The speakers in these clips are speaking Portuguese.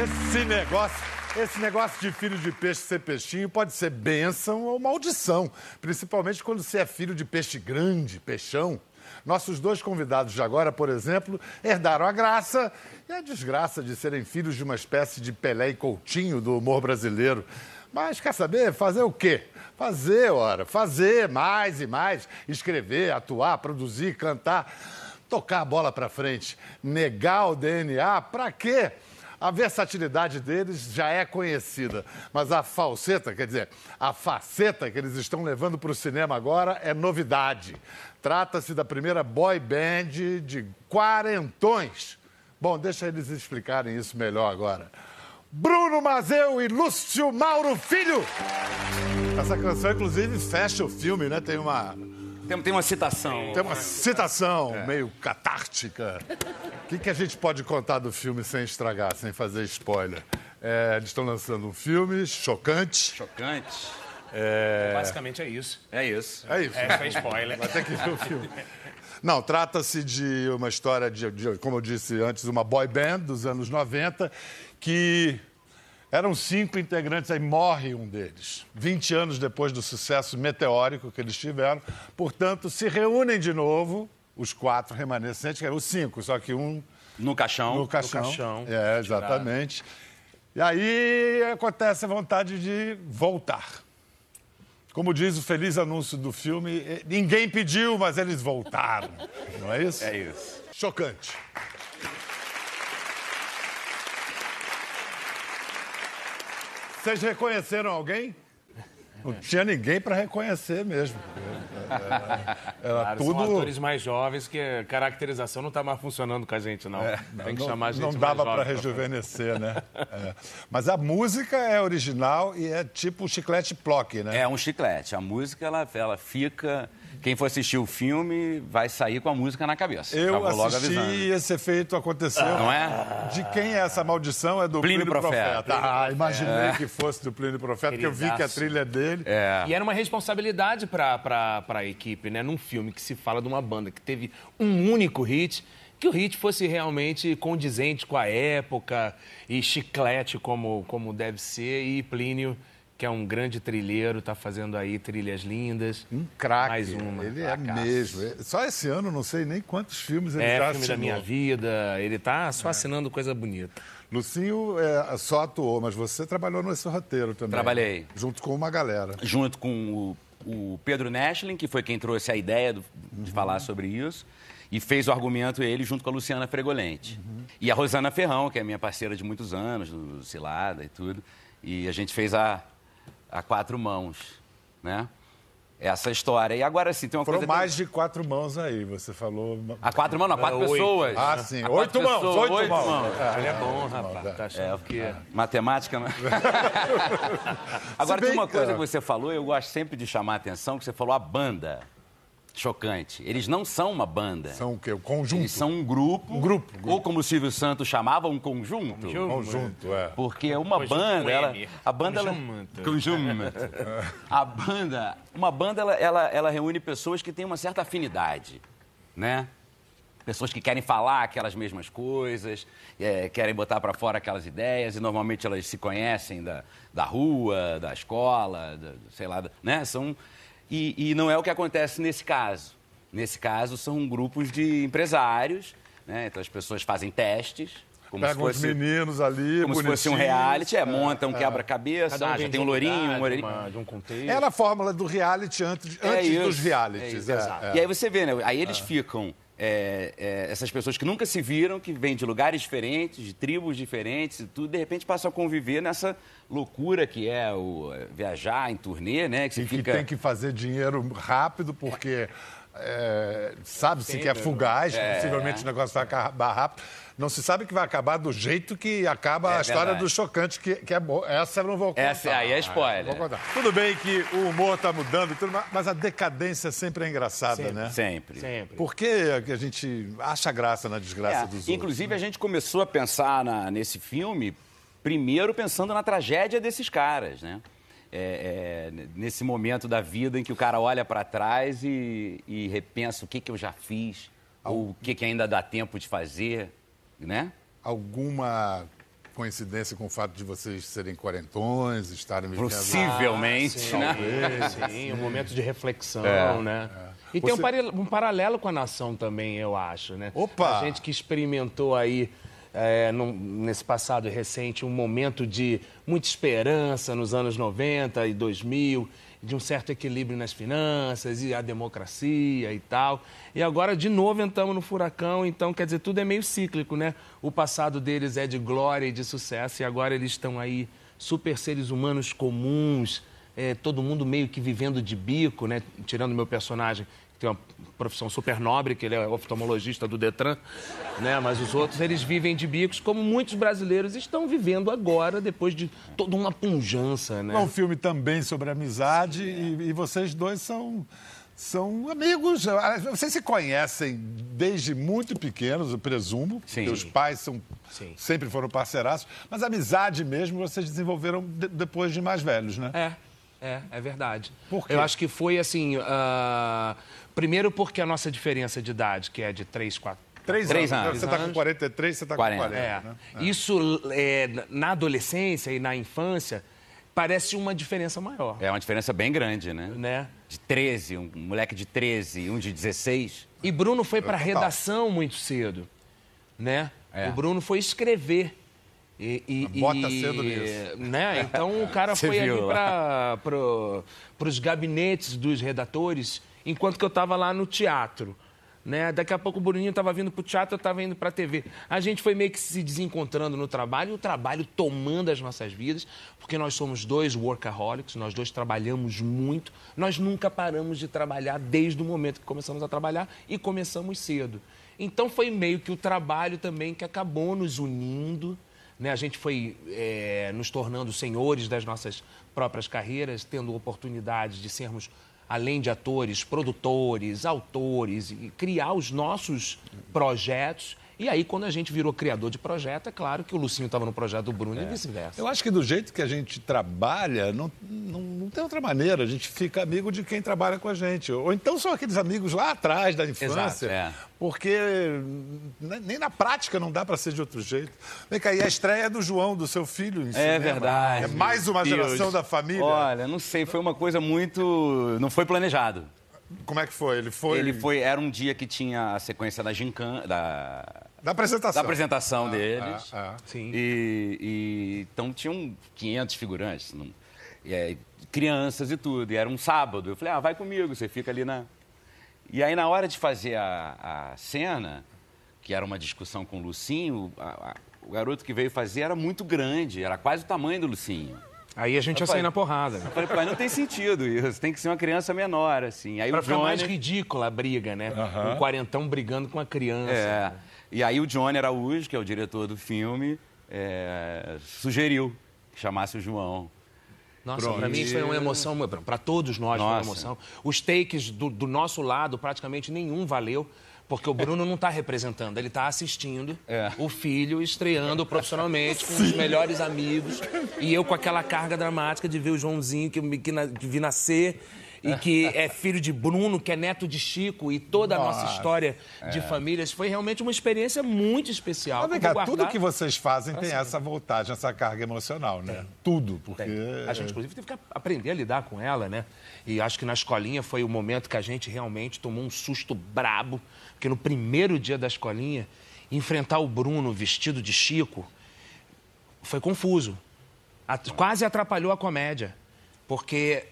Esse negócio, esse negócio de filho de peixe ser peixinho pode ser bênção ou maldição, principalmente quando você é filho de peixe grande, peixão. Nossos dois convidados de agora, por exemplo, herdaram a graça e a desgraça de serem filhos de uma espécie de Pelé e Coutinho do humor brasileiro. Mas quer saber? Fazer o quê? Fazer, ora, fazer mais e mais, escrever, atuar, produzir, cantar, tocar a bola para frente, negar o DNA, para quê? A versatilidade deles já é conhecida, mas a falseta, quer dizer, a faceta que eles estão levando para o cinema agora é novidade. Trata-se da primeira boy band de quarentões. Bom, deixa eles explicarem isso melhor agora. Bruno Mazeu e Lúcio Mauro Filho. Essa canção, inclusive, fecha o filme, né? Tem uma, Tem, tem uma citação. tem uma citação meio catártica. O que, que a gente pode contar do filme sem estragar, sem fazer spoiler? É, eles estão lançando um filme chocante. Chocante. Basicamente é isso. É isso. É isso. É, foi spoiler. Vai ter que ver o filme. Não, trata-se de uma história de, de, como eu disse antes, uma boy band dos anos 90, que eram cinco integrantes, aí morre um deles. 20 anos depois do sucesso meteórico que eles tiveram. Portanto, se reúnem de novo, os quatro remanescentes, que eram os cinco, só que um No caixão. no caixão. caixão. É, exatamente. E aí acontece a vontade de voltar. Como diz o feliz anúncio do filme, eh, ninguém pediu, mas eles voltaram. Não é isso? É isso. Chocante. Vocês reconheceram alguém? Não tinha ninguém para reconhecer mesmo. Era, era Claro, tudo. São atores mais jovens que a caracterização não está mais funcionando com a gente, não. Tem que não, chamar a gente não dava para rejuvenescer, né? É. Mas a música é original e é tipo o chiclete plock, né? É um chiclete. A música, ela, ela fica. Quem for assistir o filme vai sair com a música na cabeça. Já Eu vou logo assisti avisando. e esse efeito aconteceu. Não é? De quem é essa maldição? É do Plínio Plínio, Profeta. Profeta. Ah, imaginei que fosse do Plínio Profeta, porque eu vi que a trilha é dele. É. E era uma responsabilidade para a equipe, né? Num filme que se fala de uma banda que teve um único hit, que o hit fosse realmente condizente com a época e chiclete como, como deve ser. E Plínio, que é um grande trilheiro, está fazendo aí trilhas lindas. Um craque. Mais uma. Ele é Cracaço. mesmo. Só esse ano, não sei nem quantos filmes ele É, já filme da minha vida. Ele tá só assinando coisa bonita. Lucinho é, só atuou, mas você trabalhou nesse roteiro também. Trabalhei. Junto com uma galera. Junto com o, o Pedro Neschlin, que foi quem trouxe a ideia do- de falar sobre isso. E fez o argumento ele junto com a Luciana Fregolente. E a Rosana Ferrão, que é minha parceira de muitos anos, do Cilada e tudo. E a gente fez a, a quatro mãos, né? Essa história. E agora sim, tem uma Foram coisa... mais de quatro mãos aí, você falou. A quatro mãos, não, a quatro Oito. pessoas. Ah, sim. A Oito mãos, pessoas, oito mãos. mãos. Ele é bom, rapaz. Tá achando que... Matemática, né? Agora, tem uma coisa que você falou, eu gosto sempre de chamar a atenção, que você falou a banda. Chocante. Eles não são uma banda. São o quê? O conjunto. Eles são um grupo. Um grupo, grupo. Ou como o Silvio Santos chamava, um conjunto. Conjunto, é. Porque uma Conjunto banda, ela, a banda, ela, Conjunto. conjunto. a banda, uma banda, ela, ela, ela reúne pessoas que têm uma certa afinidade, né? Pessoas que querem falar aquelas mesmas coisas, é, querem botar para fora aquelas ideias, e normalmente elas se conhecem da, da rua, da escola, da- sei lá, né? São, e, e não é o que acontece nesse caso. Nesse caso, são grupos de empresários, né? Então as pessoas fazem testes, como Pegam se os fosse meninos ali, como se fosse um reality, é, monta um quebra-cabeça, Cada ah, já tem um lourinho, um de uma- De um contexto. Era a fórmula do reality antes, É antes isso, dos é realities. isso, é, exato. é. E aí você vê, né? Aí eles ficam, é, é, essas pessoas que nunca se viram, que vêm de lugares diferentes, de tribos diferentes e tudo, de repente passam a conviver nessa loucura que é o é, viajar em turnê, né? Que você E que fica... tem que fazer dinheiro rápido, porque é, sabe-se que é fugaz, possivelmente o negócio vai acabar rápido. Não se sabe que vai acabar do jeito que acaba É a história verdade. do chocante, que, que é boa. Essa eu não vou contar. Essa aí é spoiler. Vou contar. Tudo bem que o humor está mudando, e tudo, mas- a decadência sempre é engraçada, né? Sempre. Sempre. Por que que a gente acha graça na desgraça É, dos outros? inclusive, a gente começou a pensar na- nesse filme, primeiro pensando na tragédia desses caras, né? É, é, nesse momento da vida em que o cara olha para trás e, e repensa o que, que eu já fiz, ou o que, que ainda dá tempo de fazer, né? Alguma coincidência com o fato de vocês serem quarentões, estarem vivendo... Possivelmente, sim, né? Sim, um momento de reflexão, É, né? E tem um, Você- pare- um paralelo com a nação também, eu acho, né? Opa! A gente que experimentou aí, é, num- nesse passado recente, um momento de muita esperança nos anos 90 e 2000, de um certo equilíbrio nas finanças e a democracia e tal. E agora, de novo, entramos no furacão, então, quer dizer, tudo é meio cíclico, né? O passado deles é de glória e de sucesso e agora eles estão aí super seres humanos comuns, é, todo mundo meio que vivendo de bico, né? Tirando meu personagem, tem uma profissão super nobre, que ele é oftalmologista do Detran, né? Mas os outros, eles vivem de bicos, como muitos brasileiros estão vivendo agora, depois de toda uma punjança, né? É um filme também sobre amizade e, e vocês dois são, são amigos. Vocês se conhecem desde muito pequenos, eu presumo. Sim. os pais são, Sim. sempre foram parceiraços. Mas amizade mesmo vocês desenvolveram de- depois de mais velhos, né? É, é, é verdade. Por quê? Eu acho que foi assim. ah, primeiro porque a nossa diferença de idade, que é de 3, 4. Três, Três anos. anos. Você está com Anos. 43, você está com 40. 40. É. né? Isso é, na adolescência e na infância parece uma diferença maior. É uma diferença bem grande, né? Né? De 13, um moleque de 13 e um de 16. E Bruno foi para a Total. redação muito cedo, né? É. O Bruno foi escrever. E, e- Bota e- cedo nisso. Né? Então o cara foi ali para pro, os gabinetes dos redatores, enquanto que eu estava lá no teatro. Né? Daqui a pouco o Bruninho estava vindo para o teatro, eu estava indo para a TV. A gente foi meio que se desencontrando no trabalho, e o trabalho tomando as nossas vidas, porque nós somos dois workaholics, nós dois trabalhamos muito, nós nunca paramos de trabalhar desde o momento que começamos a trabalhar e começamos cedo. Então foi meio que o trabalho também que acabou nos unindo, né? A gente foi eh, nos tornando senhores das nossas próprias carreiras, tendo oportunidades de sermos, além de atores, produtores, autores, e criar os nossos projetos. E aí, quando a gente virou criador de projeto, é claro que o Lucinho estava no projeto do Bruno e vice-versa. Eu acho que do jeito que a gente trabalha, não, não, não tem outra maneira. A gente fica amigo de quem trabalha com a gente. Ou então são aqueles amigos lá atrás da infância. Exato, é. Porque ne- nem na prática não dá para ser de outro jeito. Vem cá, e a estreia é do João, do seu filho. Em É cinema. verdade. É mais uma Deus. geração da família. Olha, não sei, foi uma coisa muito. Não foi planejado. Como é que foi? Ele foi. Ele foi. Era um dia que tinha a sequência da gincana, da, Da apresentação. da apresentação deles. ah, ah. Sim. E, e- então tinham 500 figurantes, não- e aí, crianças e tudo. E era um sábado. Eu falei, ah, vai comigo, você fica ali na. E aí, na hora de fazer a, a cena, que era uma discussão com o Lucinho, a- a- o garoto que veio fazer era muito grande, era quase o tamanho do Lucinho. Aí a gente ia sair na porrada. né? Eu falei, pai, não tem sentido isso, tem que ser uma criança menor, assim. Aí Pra o ficar Johnny... mais ridícula a briga, né? Um quarentão brigando com a criança. É. E aí o Johnny Araújo, que é o diretor do filme, é, sugeriu que chamasse o João. Nossa, pra mim foi uma emoção, para todos nós foi uma Nossa. emoção. Os takes do, do nosso lado, praticamente nenhum valeu, porque o Bruno não está representando, ele está assistindo É. o filho estreando profissionalmente com os melhores amigos e eu com aquela carga dramática de ver o Joãozinho que, que, na- que vi nascer e que é filho de Bruno, que é neto de Chico e toda a nossa Nossa. história de famílias. Foi realmente uma experiência muito especial. Mas vem cá, tudo que vocês fazem tem essa voltagem, essa carga emocional, né? Tudo, porque... A gente, inclusive, teve que aprender a lidar com ela, né? E acho que na escolinha foi o momento que a gente realmente tomou um susto brabo, porque no primeiro dia da escolinha, enfrentar o Bruno vestido de Chico foi confuso. Quase atrapalhou a comédia, porque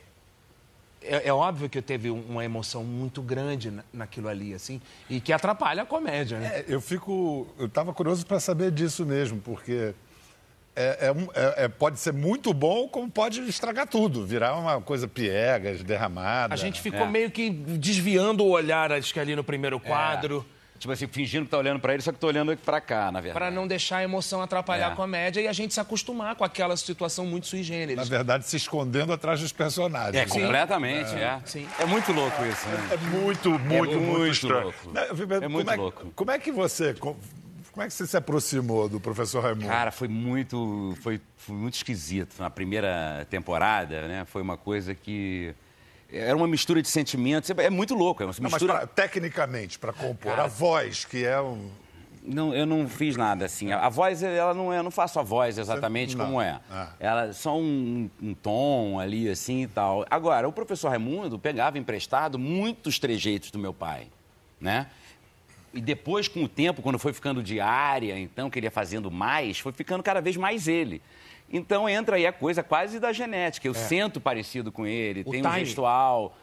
é, é óbvio que eu teve uma emoção muito grande na- naquilo ali, assim, e que atrapalha a comédia, né? É, eu fico. Eu estava curioso para saber disso mesmo, porque é, é é- é- pode ser muito bom, como pode estragar tudo, virar uma coisa piegas, derramada. A gente ficou É. meio que desviando o olhar, acho que ali no primeiro quadro. Tipo assim, fingindo que tá olhando pra ele, só que tô olhando pra cá, na verdade. Para não deixar a emoção atrapalhar É. a comédia e a gente se acostumar com aquela situação muito sui Na generis. verdade, se escondendo atrás dos personagens. É, completamente, é. Sim. É muito louco isso, né? É muito, muito, muito, muito estranho. louco. Não, pensando, É muito como louco. Como é que você. Como é que você se aproximou do professor Raimundo? Cara, foi muito, foi, foi muito esquisito. Na primeira temporada, né? Foi uma coisa que... Era uma mistura de sentimentos. É muito louco, é uma Não, mas mistura... pra- tecnicamente, para compor, a voz, que é um. Não, eu não fiz nada assim. A, voz, ela não é, eu não faço a voz exatamente Não. como é. Ah. Ela é só um, um tom ali assim e tal. Agora, o professor Raimundo pegava emprestado muitos trejeitos do meu pai, né? E depois, com o tempo, quando foi ficando diária, então, que ele ia fazendo mais, foi ficando cada vez mais ele. Então entra aí a coisa quase da genética. Eu sento parecido com ele, O tem um gestual.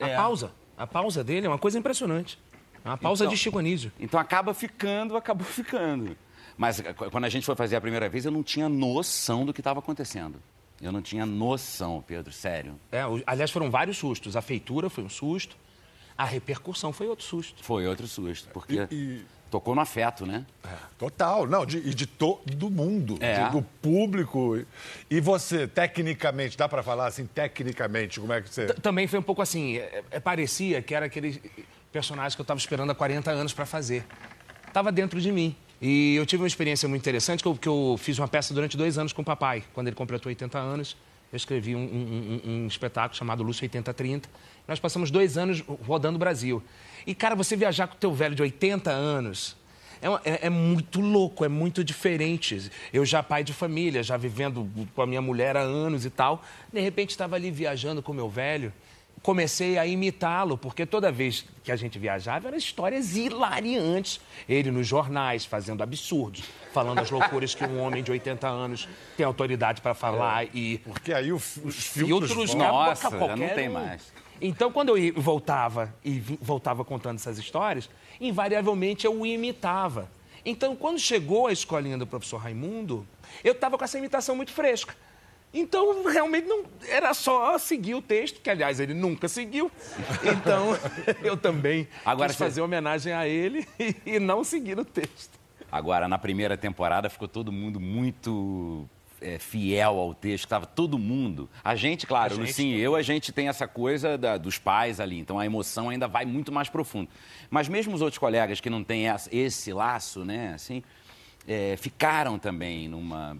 A É. pausa. A pausa dele é uma coisa impressionante. É uma pausa Então- de Chico Anísio. Então acaba ficando, acabou ficando. Mas eh, quando a gente foi fazer a primeira vez, eu não tinha noção do que estava acontecendo. Eu não tinha noção, Pedro, sério. É, aliás, foram vários sustos. A feitura foi um susto. A repercussão foi outro susto. Foi outro susto, porque E- e- tocou no afeto, né? Total, não, de, e de todo mundo, É. de- do público. E você, tecnicamente, dá pra falar assim, tecnicamente, como é que você. T- Também foi um pouco assim, é, é, parecia que era aquele personagem que eu estava esperando há 40 anos para fazer. Estava dentro de mim. E eu tive uma experiência muito interessante, que eu, que eu fiz uma peça durante dois anos com o papai. Quando ele completou 80 anos, eu escrevi um, um- um- um espetáculo chamado Lúcio 8030. Nós passamos dois anos rodando o Brasil. E, cara, você viajar com o teu velho de 80 anos... É, é- é muito louco, é muito diferente. Eu já pai de família, já vivendo com a minha mulher há anos e tal. De repente estava ali viajando com o meu velho. Comecei a imitá-lo, porque toda vez que a gente viajava eram histórias hilariantes. Ele nos jornais, fazendo absurdos, falando as loucuras que um homem de 80 anos tem autoridade para falar e Porque aí o fi- os filtros. Nossa, já não tem um. mais. Então, quando eu voltava e voltava contando essas histórias, invariavelmente eu o imitava. Então, quando chegou a escolinha do professor Raimundo, eu estava com essa imitação muito fresca. Então, realmente, não era só seguir o texto, que, aliás, ele nunca seguiu. Então, eu também Agora quis fazer homenagem a ele e, e não seguir o texto. Agora, na primeira temporada, ficou todo mundo muito é, fiel ao texto, estava todo mundo. A gente, claro, A gente Lucinho e eu, a gente tem essa coisa da- dos pais ali, então a emoção ainda vai muito mais profundo. Mas mesmo os outros colegas que não têm essa- esse laço, né, assim, é, ficaram também numa,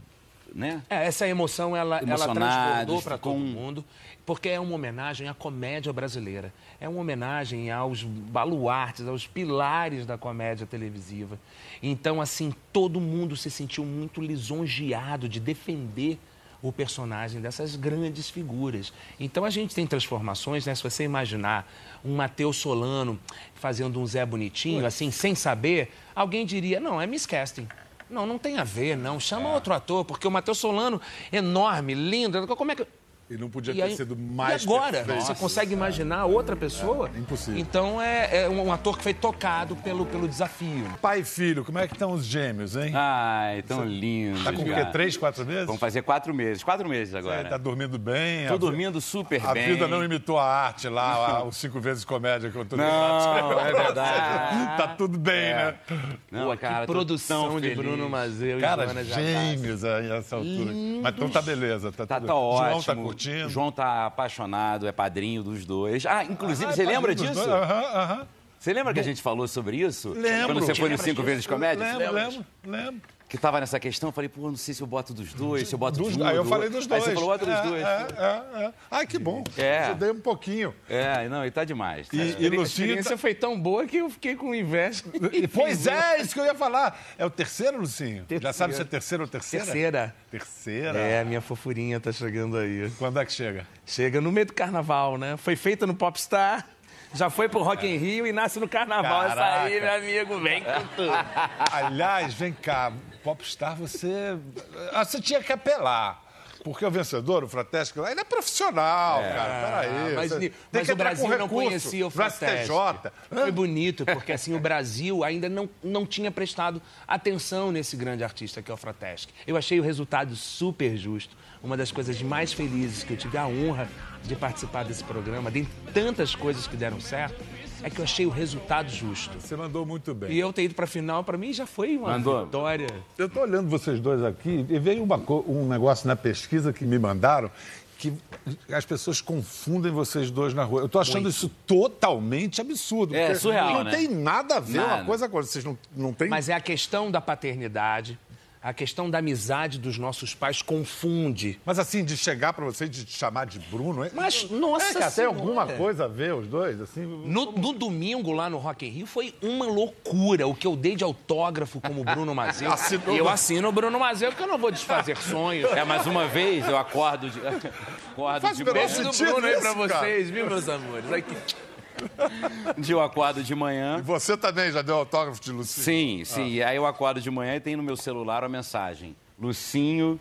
né? É, essa emoção ela, ela transbordou para todo mundo, porque é uma homenagem à comédia brasileira. É uma homenagem aos baluartes, aos pilares da comédia televisiva. Então, assim, todo mundo se sentiu muito lisonjeado de defender o personagem dessas grandes figuras. Então a gente tem transformações, né? Se você imaginar um Matheus Solano fazendo um Zé Bonitinho, assim, sem saber, alguém diria, não, é miscasting. Não, não tem a ver, não. Chama outro ator, porque o Matheus Solano, enorme, lindo, como é que... E não podia E ter aí- sido mais E agora? perfeito. Você consegue imaginar outra pessoa? É, impossível. Então é, é um ator que foi tocado pelo, pelo desafio. Pai e filho, como é que estão os gêmeos, hein? Ai, tão lindo. tá com o quê? Três, quatro meses? Vamos fazer quatro meses. Quatro meses É, agora. tá dormindo bem? Tô A- dormindo super A bem. vida não imitou a arte lá, a- os cinco vezes comédia que eu tô Não, é verdade. Tá tudo bem, né? Não, Pô, cara, que produção tão de feliz. Bruno Mazeu e Cara, Joana gêmeos aí, essa altura. Mas então tá beleza. Tá, Tá, tudo... tá ótimo. João tá curtindo. O João tá apaixonado, é padrinho dos dois. Ah, inclusive, Ah, você é lembra padrinho dos disso? Aham, aham. Você lembra que a gente falou sobre isso? Lembro. Quando você foi no Lembra Cinco disso? Vezes Comédia? Você Lembro, lembra? lembro, lembro. Que tava nessa questão, eu falei, pô, não sei se eu boto dos dois, se eu boto Dos- um. aí eu do falei dos dois. Aí você falou, bota dos é, dois. É, é, é. Ai, que bom. É. Ajudei um pouquinho. É, não, e tá demais. tá? E, e A Lucinho... experiência Tá... foi tão boa que eu fiquei com inveja. E Pois fiz é, isso que eu ia falar. É o terceiro, Lucinho? Já sabe se é terceiro ou terceira? Terceira. Terceira? É, minha fofurinha tá chegando aí. Quando é que chega? Chega no meio do carnaval, né? Foi feita no Popstar, já foi pro Rock in Rio e nasce no carnaval. Essa aí, Caraca. meu amigo, vem com tudo. Aliás, vem cá, Popstar, você. ah, Você tinha que apelar. Porque o vencedor, o Fratesc, lá, ele é profissional, cara. Peraí. Mas, você mas o Brasil não recurso conhecia o pro Fratesc. STJ. Foi bonito, porque assim, o Brasil ainda não, não tinha prestado atenção nesse grande artista que é o Fratesc. Eu achei o resultado super justo. Uma das coisas mais felizes que eu tive a honra de participar desse programa, dentre tantas coisas que deram certo, é que eu achei o resultado justo. Você mandou muito bem. E eu ter ido pra final, pra mim já foi uma Mandou. vitória. Eu estou olhando vocês dois aqui e veio uma um negócio na pesquisa que me mandaram que as pessoas confundem vocês dois na rua. Eu estou achando isso totalmente absurdo. É, surreal, Não né? tem nada a ver Nada. uma coisa com a outra. Vocês não, não têm... Mas é a questão da paternidade, A questão da amizade dos nossos pais confunde. Mas assim, de chegar pra você e de te chamar de Bruno... é- Mas, nossa é que até alguma coisa a ver os dois, assim... No, no domingo, lá no Rock in Rio, foi uma loucura. O que eu dei de autógrafo como Bruno Mazeu. Assinou- E eu assino o Bruno Mazeu, porque eu não vou desfazer sonhos. É, mais uma vez, eu acordo de. acordo Faz de. Beijo do Bruno aí pra cara. vocês, viu, meus amores? Aqui. Eu acordo de manhã. Você também já deu autógrafo de Lucinho? Sim, sim. E aí eu acordo de manhã e tem no meu celular a mensagem. Lucinho,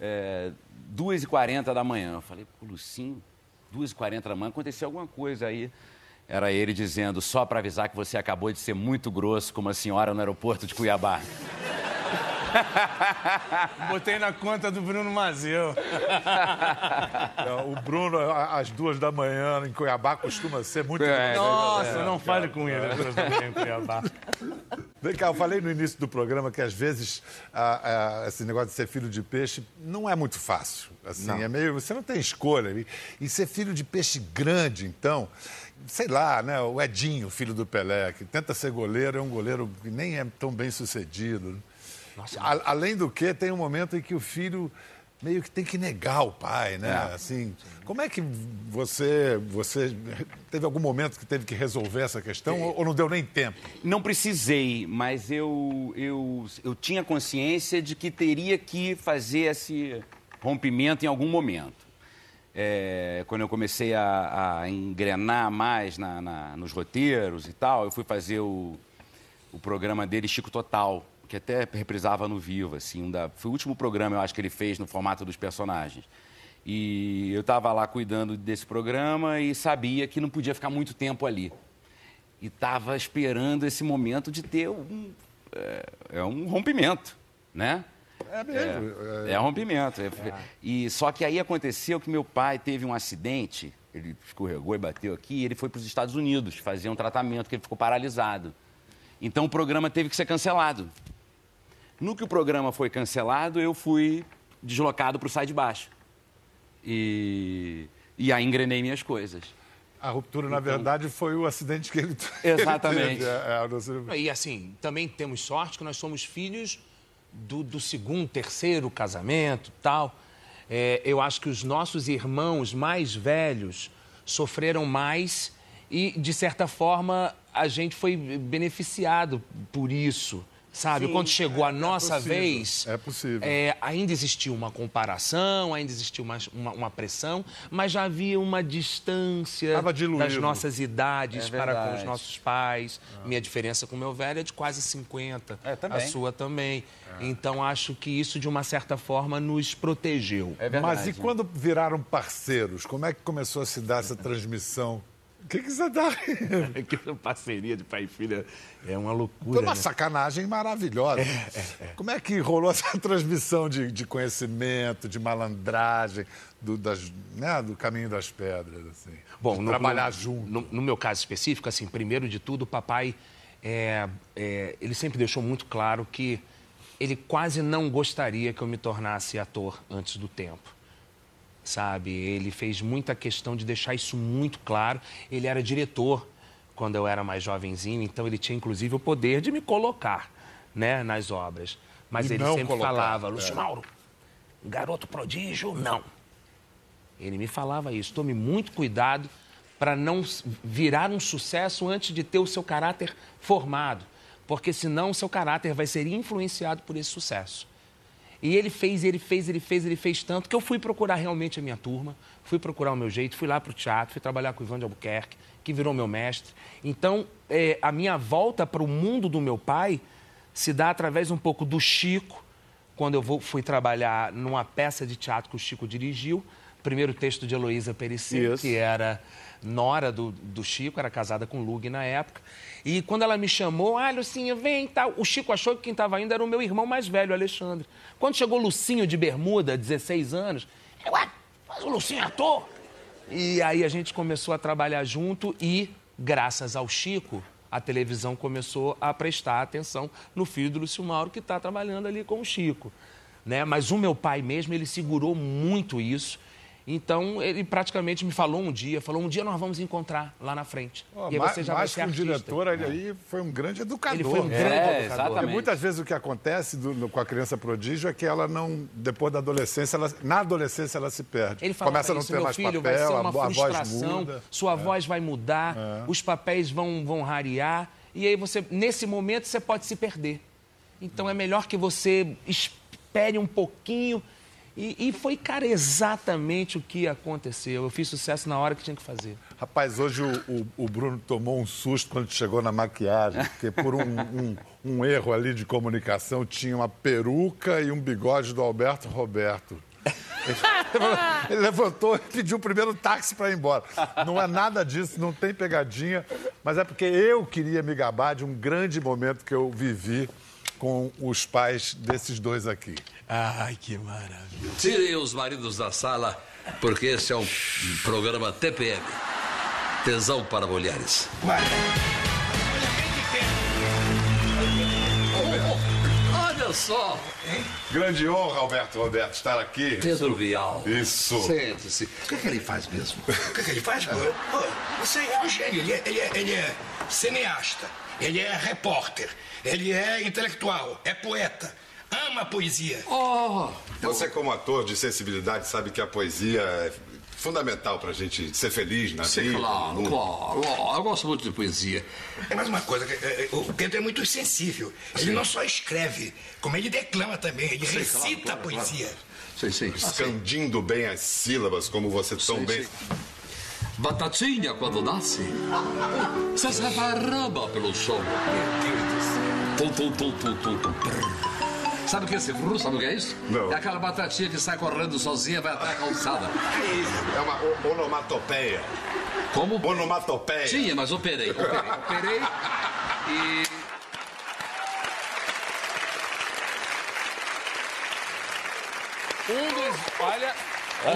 é, 2h40 da manhã. Eu falei, pô, Lucinho, 2h40 da manhã, aconteceu alguma coisa aí. Era ele dizendo, só para avisar que você acabou de ser muito grosso com uma senhora no aeroporto de Cuiabá. Botei na conta do Bruno Mazeu. É, O Bruno, a- às duas da manhã, em Cuiabá, costuma ser muito... É, Nossa, não fale com ele. depois eu venho em Cuiabá. Vem cá, eu falei no início do programa que às vezes ah, ah, esse negócio de ser filho de peixe não é muito fácil. Assim, é meio. Você não tem escolha. E, e ser filho de peixe grande, então, sei lá, né? O Edinho, filho do Pelé, que tenta ser goleiro, é um goleiro que nem é tão bem sucedido. A- além do que, tem um momento em que o filho meio que tem que negar o pai, né? Assim, como é que você, você teve algum momento que teve que resolver essa questão ou, ou não deu nem tempo? Não precisei, mas eu, eu, eu tinha consciência de que teria que fazer esse rompimento em algum momento. É, quando eu comecei a, a engrenar mais na- na- nos roteiros e tal, eu fui fazer o, o programa dele, Chico Total, que até reprisava no Vivo, assim, um da, foi o último programa, eu acho, que ele fez no formato dos personagens. E eu estava lá cuidando desse programa e sabia que não podia ficar muito tempo ali. E estava esperando esse momento de ter um, é, é um rompimento, né? É mesmo. É, é rompimento. É- E só que aí aconteceu que meu pai teve um acidente, ele escorregou e bateu aqui, e ele foi para os Estados Unidos fazer um tratamento, que ele ficou paralisado. Então o programa teve que ser cancelado. No que o programa foi cancelado, eu fui deslocado para o Sai de Baixo. E, e aí engrenei minhas coisas. A ruptura, na verdade, foi o acidente que ele Exatamente. ele teve. É, é, E assim, também temos sorte que nós somos filhos do, do segundo, terceiro casamento tal. É, eu acho que os nossos irmãos mais velhos sofreram mais e, de certa forma, a gente foi beneficiado por isso. Sabe, Sim, quando chegou a nossa possível, vez, é possível. é, ainda existiu uma comparação, ainda existiu uma, uma, uma pressão, mas já havia uma distância das nossas idades É para com os nossos pais. Minha diferença com meu velho é de quase 50. É, também. A sua também. Então, acho que isso, de uma certa forma, nos protegeu. É verdade. Mas e quando viraram parceiros, como é que começou a se dar essa transmissão? O que, que você dá? É que essa parceria de pai e filha é uma loucura. Foi uma né? sacanagem maravilhosa. Como é que rolou essa transmissão de, de conhecimento, de malandragem, do, das, né, do caminho das pedras? Assim, de trabalhar no, junto. No, no meu caso específico, assim, primeiro de tudo, o papai, é, é, ele sempre deixou muito claro que ele quase não gostaria que eu me tornasse ator antes do tempo. Sabe? Ele fez muita questão de deixar isso muito claro. Ele era diretor quando eu era mais jovenzinho, então ele tinha inclusive o poder de me colocar né, nas obras. Mas E ele sempre colocar, falava, é. Lúcio Mauro, garoto prodígio, não. Ele me falava isso. Tome muito cuidado para não virar um sucesso antes de ter o seu caráter formado, porque senão o seu caráter vai ser influenciado por esse sucesso. E ele fez, ele fez, ele fez, ele fez tanto que eu fui procurar realmente a minha turma, fui procurar o meu jeito, fui lá para o teatro, fui trabalhar com o Ivan de Albuquerque, que virou meu mestre. Então, eh, a minha volta para o mundo do meu pai se dá através um pouco do Chico, quando eu vou- fui trabalhar numa peça de teatro que o Chico dirigiu, primeiro texto de Heloísa Perecer, Isso. que era nora do, do Chico, era casada com o Lug na época. E quando ela me chamou, ah, Lucinha, vem tal. O Chico achou que quem estava indo era o meu irmão mais velho, Alexandre. Quando chegou Lucinho de bermuda, 16 anos, eu, ué, mas o Lucinho é ator? E aí a gente começou a trabalhar junto e, graças ao Chico, a televisão começou a prestar atenção no filho do Lúcio Mauro, que está trabalhando ali com o Chico. Né? Mas o meu pai mesmo, ele segurou muito isso. Então, ele praticamente me falou um dia, falou, um dia nós vamos encontrar lá na frente. Oh, e aí mais, você já mais vai que ser um artista. diretor, ele aí foi um grande educador. Ele foi um né? grande É, educador. exatamente. Porque muitas vezes o que acontece do- no- com a criança prodígio é que ela não, depois da adolescência, ela- na adolescência ela se perde. Ele falava Começa a não isso, ter mais filho, papel, vai ser a, uma a voz frustração, muda. É. sua voz vai mudar, os papéis vão, vão rarear, e aí você, nesse momento, você pode se perder. Então é melhor que você espere um pouquinho. E, e foi, cara, exatamente o que aconteceu. Eu fiz sucesso na hora que tinha que fazer. Rapaz, hoje o, o- o Bruno tomou um susto quando chegou na maquiagem, porque por um, um- um erro ali de comunicação tinha uma peruca e um bigode do Alberto Roberto. Ele levantou e pediu o primeiro táxi para ir embora. Não é nada disso, não tem pegadinha, mas é porque eu queria me gabar de um grande momento que eu vivi com os pais desses dois aqui. Ai, que maravilha. Tirem os maridos da sala, porque esse é um programa TPM. Tesão para mulheres. Olha só, Grande honra, Alberto Roberto, estar aqui. Pedro Vial. Isso. Sente-se. O que, é que ele faz mesmo? O que, que ele faz? Pô, pô, você é um gênio. Ele é, ele, é, ele é cineasta, ele é repórter, ele é intelectual, é poeta, ama a poesia. Oh, Você, como ator de sensibilidade, sabe que a poesia é fundamental pra gente ser feliz na sim, vida. claro, claro, claro. Eu gosto muito de poesia. É mais uma coisa, é, é, o Pedro é muito sensível. Ele não só escreve, como ele declama também, ele Sim, recita claro, a claro, poesia. Sim, sim. Escandindo bem as sílabas, como você tão Sim, bem. Batatinha, quando nasce, se esparrama pelo chão. Tum, tum, tum, tum, tum, tum. Prrr. Sabe o que é esse frru? Sabe o que é isso? Não. É aquela batatinha que sai correndo sozinha, vai até a calçada. É uma o- onomatopeia. Como? Onomatopeia. Tinha, mas operei. Operei, operei e... Um dos, olha,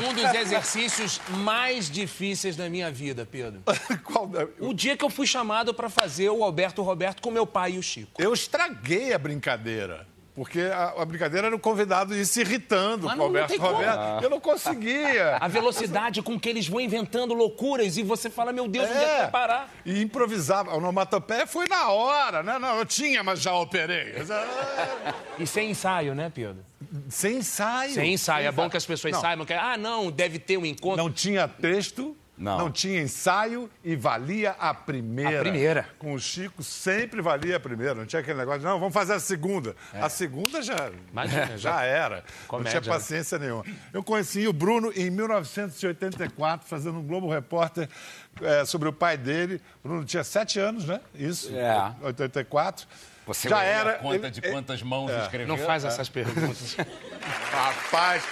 um dos exercícios mais difíceis da minha vida, Pedro. Qual da- O dia que eu fui chamado para fazer o Alberto Roberto com meu pai e o Chico. Eu estraguei a brincadeira. Porque a, a brincadeira era o convidado ir se irritando Mas com o como. Roberto. Eu não conseguia. A velocidade com que eles vão inventando loucuras e você fala, meu Deus, onde é que É, parar? e improvisava. A onomatopeia foi na hora, né? Não, eu tinha, mas já operei. E sem ensaio, né, Pedro? Sem ensaio. Sem ensaio. É bom que as pessoas Não. saibam que, ah, não, deve ter um encontro. Não tinha texto, não. Não. tinha ensaio e valia a primeira. A primeira. Com o Chico sempre valia a primeira. Não tinha aquele negócio, de, não, vamos fazer a segunda. A segunda já, Imagina, já era. Comédia, não tinha paciência nenhuma. Eu conheci o Bruno em 1984, fazendo um Globo Repórter eh, sobre o pai dele. O Bruno tinha sete anos, né? Isso, É. 84. Você já era. conta ele- de ele- quantas mãos escreveu? Não faz essas perguntas. Rapaz.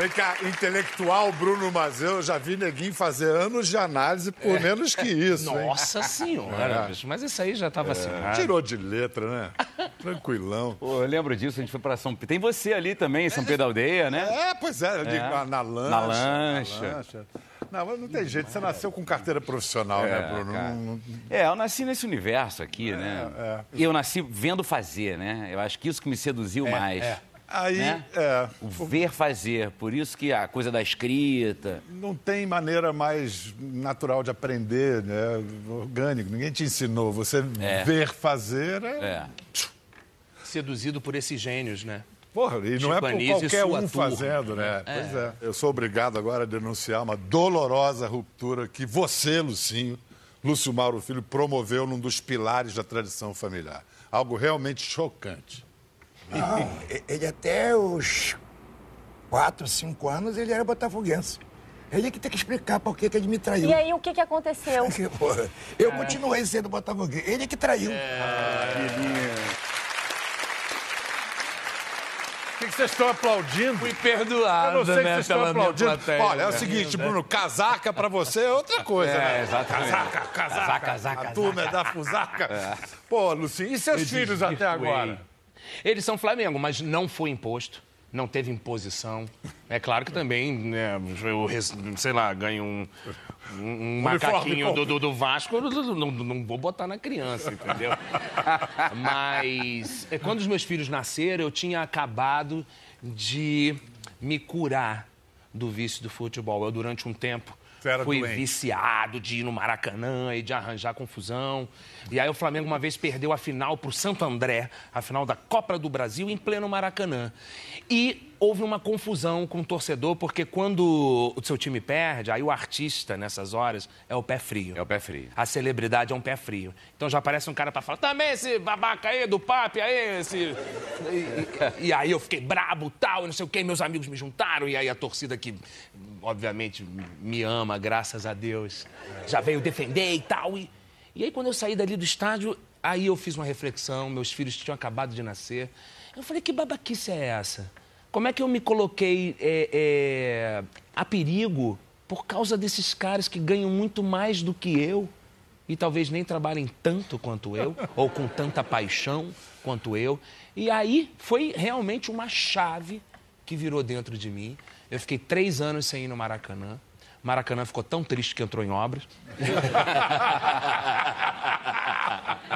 Vem cá, intelectual Bruno Mazeu, eu já vi neguinho fazer anos de análise por menos que isso, hein? Nossa senhora, É. bicho. Mas isso aí já estava assim. Tirou de letra, né? Tranquilão. Pô, eu lembro disso, a gente foi pra São Pedro. Tem você ali também, São Pedro da Aldeia, né? É, pois é, eu digo, na, na lancha. Na lancha. na lancha. Não, mas não tem jeito, você nasceu com carteira profissional, né, É, Bruno? cara. Não- não- É, eu nasci nesse universo aqui, né? é. E eu nasci vendo fazer, né? Eu acho que isso que me seduziu mais. é. Aí, Né? é, O ver fazer. Por isso que a coisa da escrita. não tem maneira mais natural de aprender, né? Orgânico, ninguém te ensinou. Você É. ver fazer é... É. Seduzido por esses gênios, né? Porra, e não é por qualquer um turma. fazendo, né? Pois é. Eu sou obrigado agora a denunciar uma dolorosa ruptura que você, Lucinho, Lúcio Mauro Filho, promoveu num dos pilares da tradição familiar. Algo realmente chocante. Não, ele até os quatro, cinco anos, ele era botafoguense. Ele é que tem que explicar por que, que ele me traiu. E aí, o que, que aconteceu? Que, eu continuei sendo botafoguense. Ele é que traiu. O que, que vocês estão aplaudindo? Fui Eu perdoado, não sei que né, vocês estão aplaudindo. plateia. Olha, é o né? seguinte, Bruno, casaca pra você é outra coisa, né? exatamente. Casaca, casaca. Casaca, casaca, A turma é da fusaca. Pô, Lucinho, e seus filhos até agora? Eles são Flamengo, mas não foi imposto. Não teve imposição. É claro que também, né, eu, sei lá, ganho um, um- macaquinho do, do- do Vasco, não, não- vou botar na criança, entendeu? Mas é, quando os meus filhos nasceram, eu tinha acabado de me curar do vício do futebol. Eu, durante um tempo, fui doente. viciado de ir no Maracanã e de arranjar confusão. E aí o Flamengo uma vez perdeu a final para o Santo André, a final da Copa do Brasil, em pleno Maracanã. E houve uma confusão com o torcedor, porque quando o seu time perde, aí o artista, nessas horas, é o pé frio. É o pé frio. A celebridade é um pé frio. Então já aparece um cara pra falar, também esse babaca aí do papi aí, esse... E, e- e aí eu fiquei brabo, tal, e não sei o quê, meus amigos me juntaram, e aí a torcida que, obviamente, me ama, graças a Deus, já veio defender e tal. E, e aí quando eu saí dali do estádio, aí eu fiz uma reflexão, meus filhos tinham acabado de nascer. Eu falei, que babaquice é essa? Como é que eu me coloquei é, é, a perigo por causa desses caras que ganham muito mais do que eu e talvez nem trabalhem tanto quanto eu, ou com tanta paixão quanto eu. E aí foi realmente uma chave que virou dentro de mim. Eu fiquei três anos sem ir no Maracanã. Maracanã ficou tão triste que entrou em obras.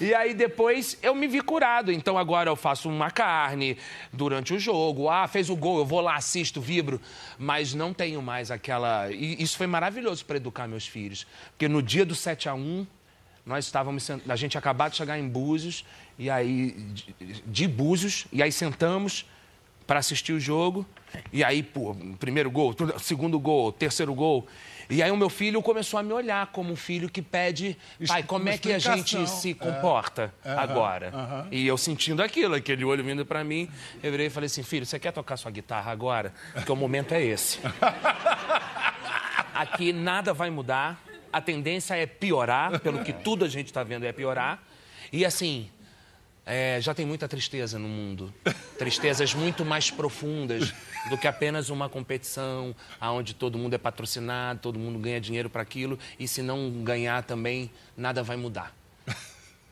E aí depois eu me vi curado. Então agora eu faço uma carne durante o jogo. Ah, fez o gol, eu vou lá, assisto, vibro. Mas não tenho mais aquela. E isso foi maravilhoso para educar meus filhos. Porque no dia do 7 a 1 nós estávamos. A gente acabado de chegar em Búzios, e aí. de- De Búzios, e aí sentamos para assistir o jogo. E aí, pô, primeiro gol, segundo gol, terceiro gol. E aí o meu filho começou a me olhar como um filho que pede, pai, como é que a gente se é. comporta agora? E eu sentindo aquilo, aquele olho vindo para mim, eu virei e falei assim, filho, você quer tocar sua guitarra agora? Porque o momento é esse. Aqui nada vai mudar, a tendência é piorar, pelo que tudo a gente está vendo é piorar. E assim, é, já tem muita tristeza no mundo. Tristezas muito mais profundas do que apenas uma competição onde todo mundo é patrocinado, todo mundo ganha dinheiro para aquilo, e se não ganhar também, nada vai mudar.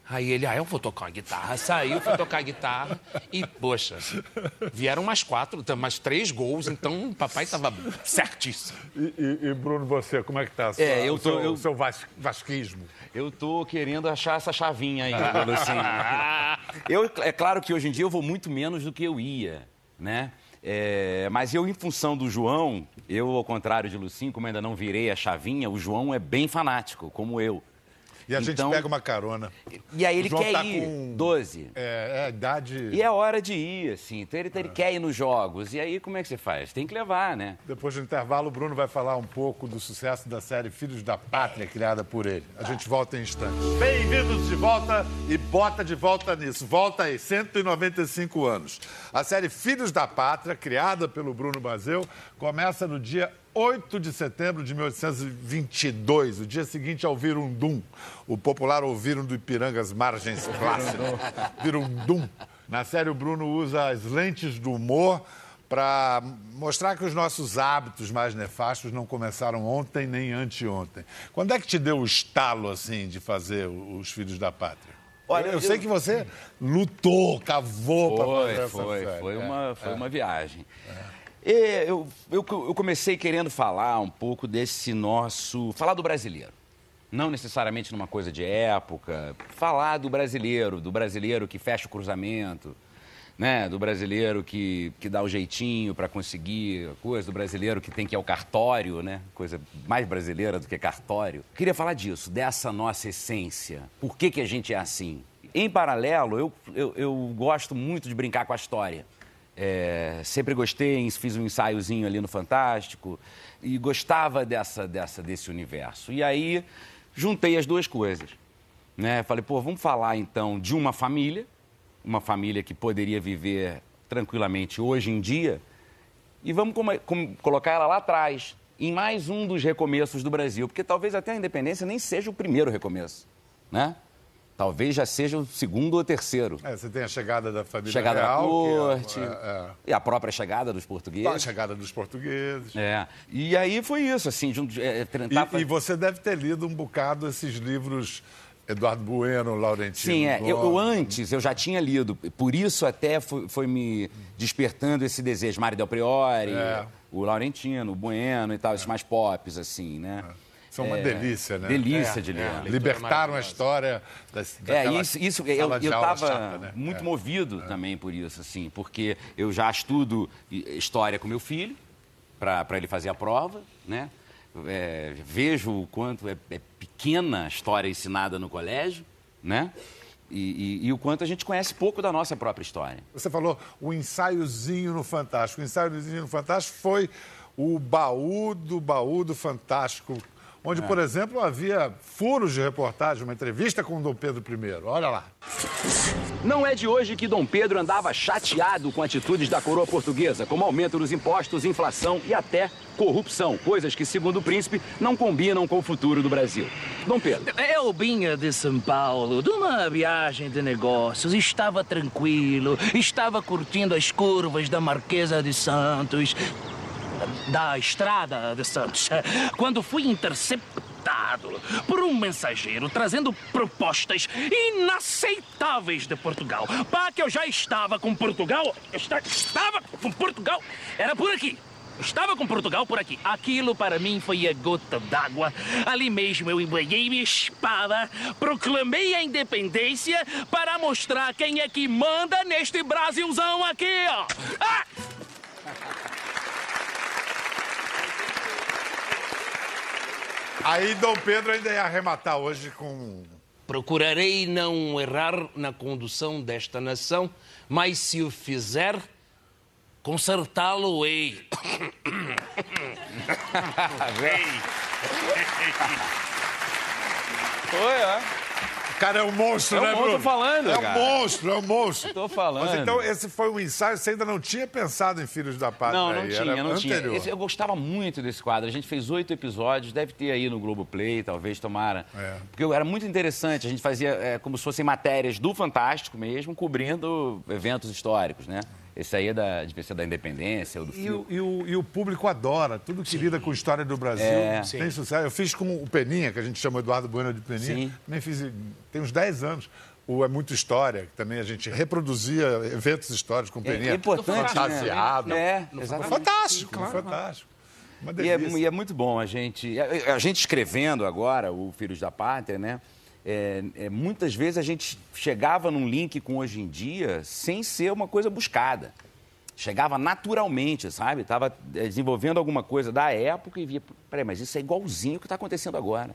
Aí ele, ah, eu vou tocar uma guitarra. Saiu, foi tocar a guitarra e, poxa, vieram mais quatro, mais três gols, então o papai estava certíssimo. E, e- e, Bruno, você, como é que tá sua- É, eu o tô- seu, eu- o seu vas- vasquismo? Eu tô querendo achar essa chavinha aí, Lucinho. Eu, é claro que hoje em dia eu vou muito menos do que eu ia, né? É, mas eu, em função do João, eu, ao contrário de Lucinho, como ainda não virei a chavinha, o João é bem fanático, como eu. E a gente Então- pega uma carona. E aí ele quer tá ir, com- 12. É, é a idade. E é hora de ir, assim. Então ele, ele quer ir nos jogos. E aí como é que você faz? Tem que levar, né? Depois do intervalo, o Bruno vai falar um pouco do sucesso da série Filhos da Pátria, criada por ele. A gente volta em instantes. Bem-vindos de volta e bota de volta nisso. Volta aí, 195 anos. A série Filhos da Pátria, criada pelo Bruno Bazeu, começa no dia 8 de setembro de 1822, o dia seguinte ao Virundum, o popular ouviram do Ipiranga as margens clássicas. Virundum. Na série, o Bruno usa as lentes do humor para mostrar que os nossos hábitos mais nefastos não começaram ontem nem anteontem. Quando é que te deu o estalo, assim, de fazer os Filhos da Pátria? Olha, eu, eu- sei que você lutou, cavou para fazer Foi, essa foi, série. foi É. uma, foi uma viagem. E eu, eu, eu comecei querendo falar um pouco desse nosso. falar do brasileiro. Não necessariamente numa coisa de época. Falar do brasileiro, do brasileiro que fecha o cruzamento, né? Do brasileiro que, que dá o jeitinho para conseguir coisa, do brasileiro que tem que ir ao cartório, né? Coisa mais brasileira do que cartório. Queria falar disso, dessa nossa essência. Por que, que a gente é assim? Em paralelo, eu, eu, eu gosto muito de brincar com a história. É, sempre gostei, fiz um ensaiozinho ali no Fantástico e gostava dessa, dessa, desse universo. E aí juntei as duas coisas. Né? Falei, pô, vamos falar então de uma família, uma família que poderia viver tranquilamente hoje em dia, e vamos como- como- colocar ela lá atrás, em mais um dos recomeços do Brasil, porque talvez até a independência nem seja o primeiro recomeço, né? Talvez já seja o segundo ou terceiro. É, você tem a chegada da família Chegada da real. corte, é- é- e a própria chegada dos é, a portugueses. chegada dos portugueses. É. E aí foi isso, assim, junto, é, tentar E, e você deve ter lido um bocado esses livros Eduardo Bueno, Laurentino. Sim, é. Eu, eu antes eu já tinha lido, por isso até foi, foi me despertando esse desejo. Mário Del Priori, É. o Laurentino, o Bueno e tal, esses mais pops, assim, né? São uma É, delícia, né? Delícia É, de é. ler. Libertaram a história das, É, isso, isso eu, estava né? muito É. movido também por isso, assim, porque eu já estudo hi- história com meu filho, para ele fazer a prova, né? É, vejo o quanto é, é, pequena a história ensinada no colégio, né? E, e, e, o quanto a gente conhece pouco da nossa própria história. Você falou o ensaiozinho no Fantástico. O ensaiozinho no Fantástico foi o baú do baú do Fantástico, onde, é. por exemplo, havia furos de reportagem, uma entrevista com Dom Pedro I. Olha lá. Não é de hoje que Dom Pedro andava chateado com atitudes da coroa portuguesa, como aumento dos impostos, inflação e até corrupção, coisas que, segundo o príncipe, não combinam com o futuro do Brasil. Dom Pedro. Eu vinha de São Paulo, de uma viagem de negócios, estava tranquilo, estava curtindo as curvas da Marquesa de Santos, da Estrada de Santos, quando fui interceptado por um mensageiro trazendo propostas inaceitáveis de Portugal. Pá, que eu já estava com Portugal. Estava com Portugal. Era por aqui. Estava com Portugal por aqui. Aquilo para mim foi a gota d'água. Ali mesmo eu embanhei minha espada, proclamei a independência para mostrar quem é que manda neste Brasilzão aqui, ó. Ah! Aí Dom Pedro ainda ia arrematar hoje com. Procurarei não errar na condução desta nação, mas se o fizer, consertá-lo-ei. Vem. Oi, ó. Cara, é um monstro, é um né, Bruno? falando, É um cara. monstro, é um monstro. Tô falando. Mas então, esse foi um ensaio, você ainda não tinha pensado em Filhos da Pátria Não, não aí, tinha, era não tinha. anterior. Esse- eu gostava muito desse quadro. A gente fez oito episódios, deve ter aí no Globoplay, talvez, tomara. É. Porque era muito interessante. A gente fazia é, como se fossem matérias do Fantástico mesmo, cobrindo eventos históricos, né? Esse aí é da, devia ser da Independência ou do E filme. o, e, o, e o público adora, tudo que lida com a história do Brasil É. tem sucesso. Eu fiz com o Peninha, que a gente chama Eduardo Bueno de Peninha. Sim. Também fiz, tem uns 10 anos. O É Muito História, que também a gente reproduzia eventos históricos com o Peninha. É importante, Fantasiado. né? É, exatamente. Fantástico, fantástico. Uma E é, delícia. e é muito bom a gente. A, a gente escrevendo agora o Filhos da Pátria, né? É, é, muitas vezes a gente chegava num link com hoje em dia sem ser uma coisa buscada. Chegava naturalmente, sabe? Estava desenvolvendo alguma coisa da época e via, peraí, mas isso é igualzinho o que está acontecendo agora,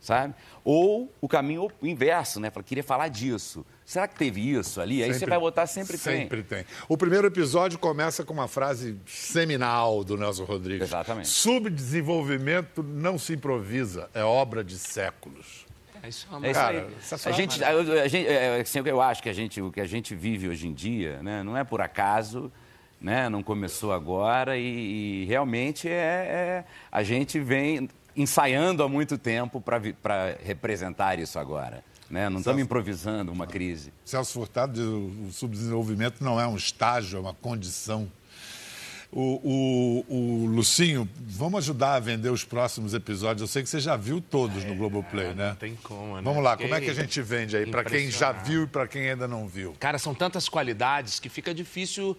sabe? Ou o caminho inverso, né? Fala, queria falar disso. Será que teve isso ali? Aí você Sempre- vai botar sempre, tem. Sempre tem. O primeiro episódio começa com uma frase seminal do Nelson Rodrigues. Exatamente. Subdesenvolvimento não se improvisa, é obra de séculos. É isso é uma É isso Cara, aí. A gente, a, a gente, é, assim, eu acho que a gente, o que a gente vive hoje em dia, né, não é por acaso, né, não começou agora e, e realmente é, é- a gente vem ensaiando há muito tempo para representar isso agora. Né? Não estamos improvisando uma crise. Celso Furtado diz o subdesenvolvimento não é um estágio, é uma condição. O, o, o Lucinho, vamos ajudar a vender os próximos episódios. Eu sei que você já viu todos no Globoplay, né? Não tem como, né? Vamos lá, como é que a gente vende aí? Para quem já viu e para quem ainda não viu. Cara, são tantas qualidades que fica difícil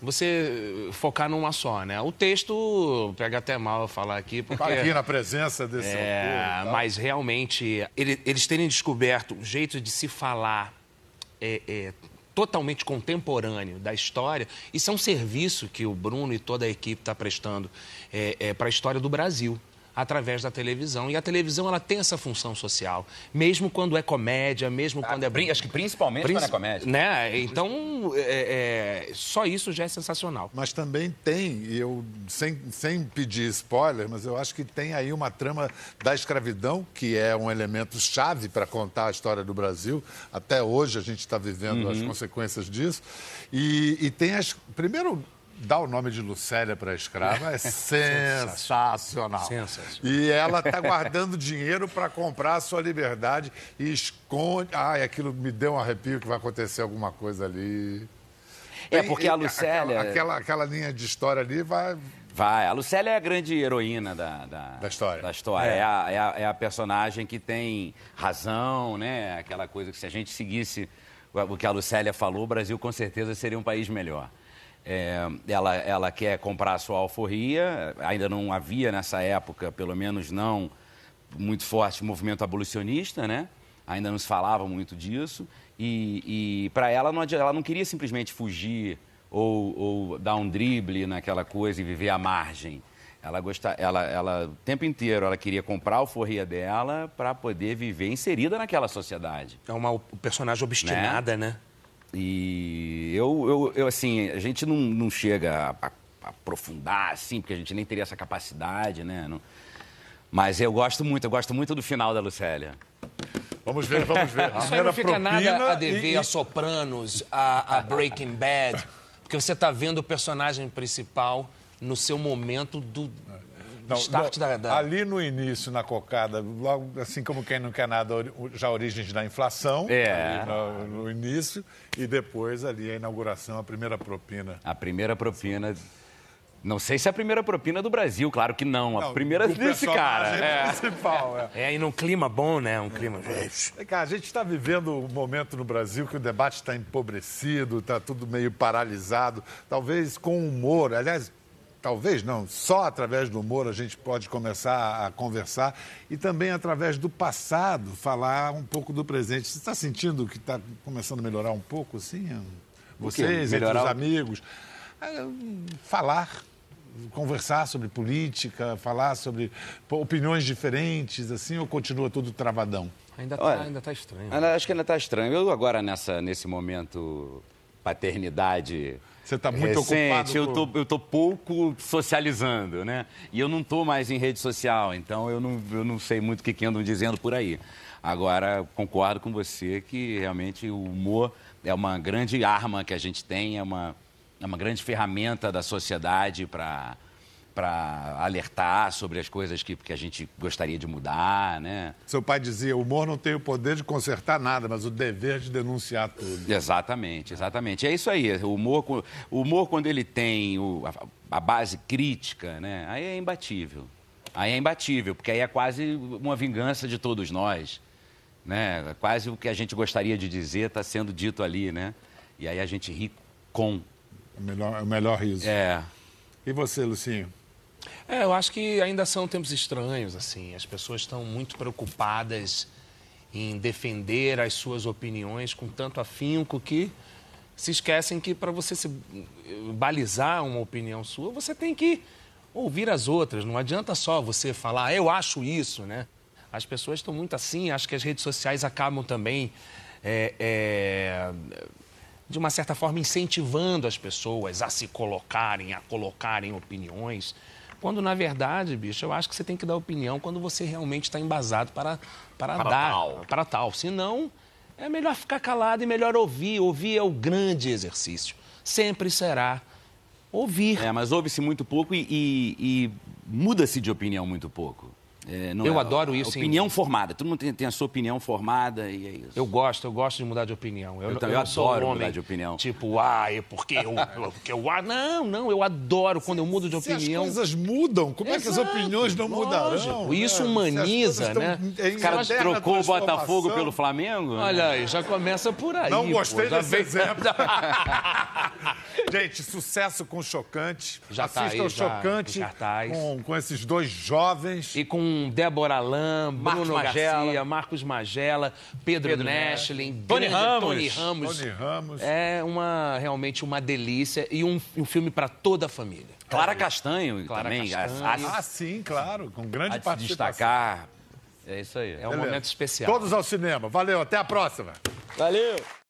você eh, focar numa só, né? O texto pega até mal eu falar aqui, porque... Aqui na presença desse. É, mas realmente, ele- eles terem descoberto um jeito de se falar é, é, totalmente contemporâneo da história, isso é um serviço que o Bruno e toda a equipe está prestando é, para a história do Brasil através da televisão. E a televisão ela tem essa função social, mesmo quando é comédia, mesmo quando é... pri- acho que principalmente quando é comédia. Né? Então, é, é, só isso já é sensacional. Mas também tem, e eu sem, sem pedir spoiler, mas eu acho que tem aí uma trama da escravidão, que é um elemento chave para contar a história do Brasil. Até hoje a gente está vivendo as consequências disso. E, e tem as. Primeiro. Dar o nome de Lucélia para a escrava é sensacional. Sensacional. E ela está guardando dinheiro para comprar a sua liberdade e esconde. Ai, aquilo me deu um arrepio que vai acontecer alguma coisa ali. É, porque a Lucélia... Aquela, aquela, aquela linha de história ali vai. Vai, a Lucélia é a grande heroína da, da, Da história. Da história. É. a, é, a, é a personagem que tem razão, né? Aquela coisa que se a gente seguisse o que a Lucélia falou, o Brasil com certeza seria um país melhor. É, ela, ela quer comprar a sua alforria, ainda não havia nessa época, pelo menos não muito forte, movimento abolicionista, né? Ainda não se falava muito disso. E, e para ela, não, ela não queria simplesmente fugir ou, ou dar um drible naquela coisa e viver à margem. Ela, gosta, ela, ela o tempo inteiro ela queria comprar a alforria dela para poder viver inserida naquela sociedade. É uma personagem obstinada, né? E eu, eu, eu, assim, a gente não, não chega a, a aprofundar, assim, porque a gente nem teria essa capacidade, né? Não... Mas eu gosto muito, eu gosto muito do final da Lucélia. Vamos ver, vamos ver. Isso aí não fica nada a dever e... a Sopranos, a, a Breaking Bad, porque você está vendo o personagem principal no seu momento do, não, start não, da, da, Ali no início, na cocada, logo assim como quem não quer nada, já origens da inflação. É. No, no, início. E depois ali a inauguração, a primeira propina. A primeira propina. Não sei se é a primeira propina do Brasil, claro que não. A não, primeira desse cara. É. Principal, é. é, e num clima bom, né? Um clima. É, cara, a gente está vivendo um momento no Brasil que o debate está empobrecido, está tudo meio paralisado. Talvez com humor. Aliás, talvez não, só através do humor a gente pode começar a conversar e também através do passado falar um pouco do presente. Você está sentindo que está começando a melhorar um pouco, assim? Vocês, entre os amigos. É, falar, conversar sobre política, falar sobre opiniões diferentes, assim, ou continua tudo travadão? Ainda está ainda tá estranho. Acho que ainda está estranho. Eu agora, nessa, nesse momento paternidade você está muito recente, ocupado. Eu tô, eu tô pouco socializando, né? E eu não estou mais em rede social, então eu não, eu não sei muito o que, que andam dizendo por aí. Agora, concordo com você que realmente o humor é uma grande arma que a gente tem, é uma, é uma grande ferramenta da sociedade para para alertar sobre as coisas que, que a gente gostaria de mudar, né? Seu pai dizia, o humor não tem o poder de consertar nada, mas o dever de denunciar tudo. Exatamente, exatamente. É isso aí. O humor, o humor quando ele tem o, a, a base crítica, né? Aí é imbatível. Aí é imbatível, porque aí é quase uma vingança de todos nós. Né? Quase o que a gente gostaria de dizer está sendo dito ali, né? E aí a gente ri com. É o melhor, é o melhor riso. É. E você, Lucinho? É, eu acho que ainda são tempos estranhos, assim. As pessoas estão muito preocupadas em defender as suas opiniões com tanto afinco que se esquecem que para você se balizar uma opinião sua, você tem que ouvir as outras. Não adianta só você falar, ah, eu acho isso, né? As pessoas estão muito assim, acho que as redes sociais acabam também, é, é, de uma certa forma, incentivando as pessoas a se colocarem, a colocarem opiniões. Quando, na verdade, bicho, eu acho que você tem que dar opinião quando você realmente está embasado para, para, para dar. Tal. Para tal. Senão, é melhor ficar calado e melhor ouvir. Ouvir é o grande exercício. Sempre será ouvir. É, mas ouve-se muito pouco e, e, e muda-se de opinião muito pouco. É, eu é, adoro isso. Opinião em... formada. Todo mundo tem, tem, a sua opinião formada e é isso. Eu gosto, eu gosto de mudar de opinião. Eu, eu, eu, eu adoro um mudar de opinião. Tipo, ah, é porque eu, porque eu. Ah, não, não, eu adoro quando eu mudo de opinião. Se as coisas mudam, como Exato, é que as opiniões não lógico. mudarão? Isso né? humaniza, né? O cara trocou o Botafogo pelo Flamengo? Olha aí, já começa por aí. Não gostei pô, desse vem... exemplo. Gente, sucesso com Chocante. Já Assista tá aí, ao Chocante com, com esses dois jovens. E com Débora Lam, Bruno Magela. Garcia, Marcos Magela, Pedro, Pedro Neschlin, Tony Ramos. Tony Ramos. Tony Ramos. É uma, realmente uma delícia e um, um filme para toda a família. Clara Castanho Clara também. Castanho. Ah, sim, claro, com grande participação. destacar. É isso aí. É um Beleza. momento especial. Todos ao cinema. Valeu, até a próxima. Valeu.